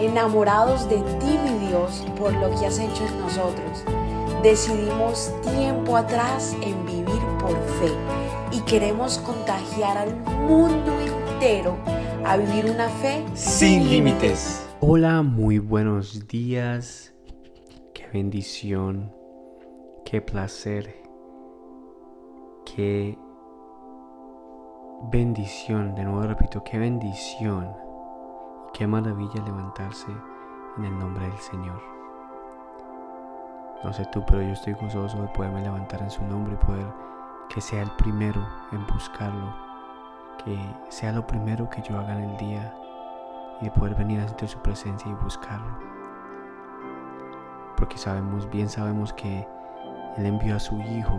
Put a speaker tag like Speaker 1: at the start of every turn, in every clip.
Speaker 1: enamorados de ti, mi Dios, por lo que has hecho en nosotros. Decidimos tiempo atrás en vivir por fe y queremos contagiar al mundo entero a vivir una fe
Speaker 2: sin límites.
Speaker 3: Hola, muy buenos días. Qué bendición, qué placer, qué bendición, de nuevo repito, qué bendición qué maravilla levantarse en el nombre del Señor. No sé tú, pero yo estoy gozoso de poderme levantar en su nombre y poder que sea el primero en buscarlo, que sea lo primero que yo haga en el día y de poder venir ante su presencia y buscarlo. Porque sabemos, bien sabemos que Él envió a su Hijo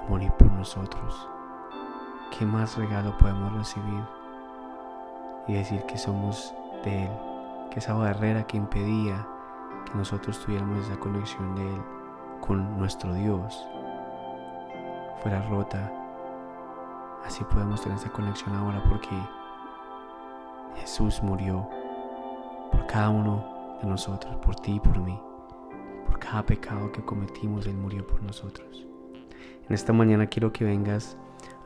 Speaker 3: a morir por nosotros. ¿Qué más regalo podemos recibir? Y decir que somos de Él, que esa barrera que impedía que nosotros tuviéramos esa conexión de Él con nuestro Dios fuera rota. Así podemos tener esa conexión ahora porque Jesús murió por cada uno de nosotros, por ti y por mí. Por cada pecado que cometimos, Él murió por nosotros. En esta mañana quiero que vengas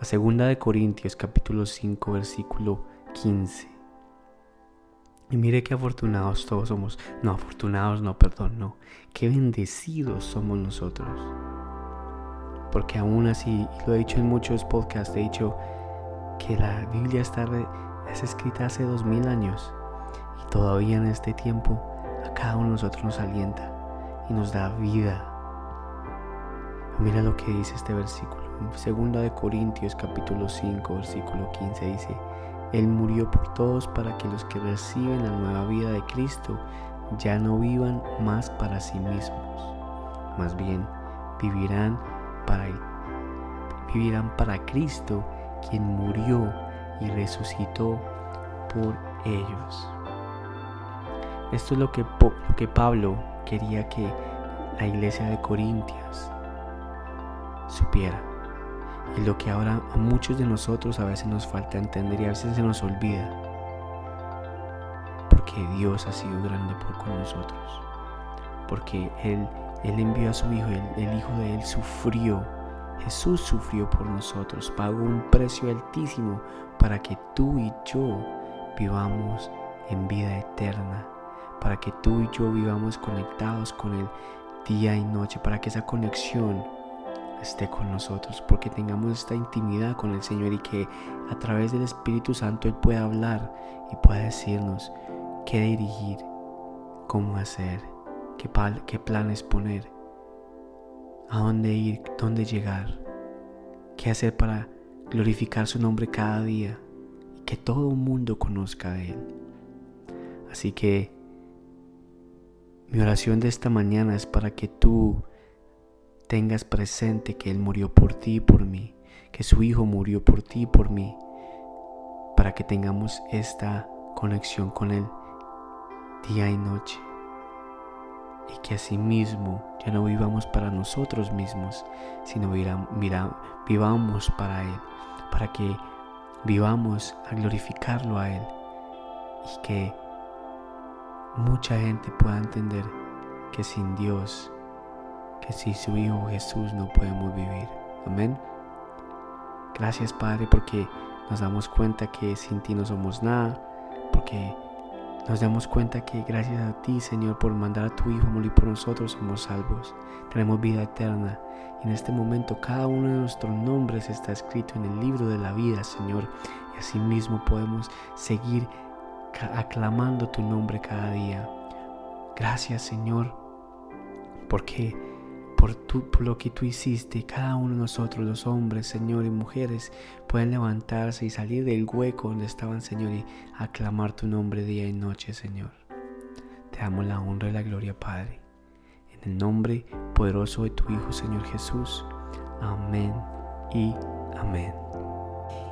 Speaker 3: a 2 de Corintios capítulo 5 versículo 15. Y mire qué afortunados todos somos. No, afortunados no, perdón, no. Qué bendecidos somos nosotros. Porque aún así, y lo he dicho en muchos podcasts, he dicho que la Biblia está es escrita hace dos mil años y todavía en este tiempo a cada uno de nosotros nos alienta y nos da vida. Mira lo que dice este versículo. En segunda de Corintios capítulo 5 versículo 15 dice, Él murió por todos para que los que reciben la nueva vida de Cristo ya no vivan más para sí mismos, más bien vivirán para, Cristo quien murió y resucitó por ellos. Esto es lo que, lo que Pablo quería que la iglesia de Corintias supiera. Y lo que ahora a muchos de nosotros a veces nos falta entender y a veces se nos olvida. Porque Dios ha sido grande por nosotros. Porque Él, él envió a su Hijo, el Hijo de Él sufrió Jesús sufrió por nosotros, pagó un precio altísimo para que tú y yo vivamos en vida eterna, para que tú y yo vivamos conectados con Él día y noche, para que esa conexión esté con nosotros, porque tengamos esta intimidad con el Señor y que a través del Espíritu Santo Él pueda hablar y pueda decirnos qué dirigir, cómo hacer, qué, planes poner a dónde ir, dónde llegar, qué hacer para glorificar su nombre cada día y que todo mundo conozca a Él. Así que mi oración de esta mañana es para que tú tengas presente que Él murió por ti y por mí, que su Hijo murió por ti y por mí, para que tengamos esta conexión con Él día y noche. Y que asimismo ya no vivamos para nosotros mismos, sino vivamos para Él, para que vivamos a glorificarlo a Él. Y que mucha gente pueda entender que sin Dios, que sin su Hijo Jesús no podemos vivir. Amén. Gracias Padre porque nos damos cuenta que sin ti no somos nada, porque nos damos cuenta que gracias a ti, Señor, por mandar a tu Hijo a morir por nosotros, somos salvos. Tenemos vida eterna. Y en este momento cada uno de nuestros nombres está escrito en el libro de la vida, Señor. Y asimismo podemos seguir aclamando tu nombre cada día. Gracias, Señor, porque por, por lo que tú hiciste, cada uno de nosotros, los hombres, Señor, y mujeres, pueden levantarse y salir del hueco donde estaban, Señor, y aclamar tu nombre día y noche, Señor. Te damos la honra y la gloria, Padre. En el nombre poderoso de tu Hijo, Señor Jesús. Amén y amén.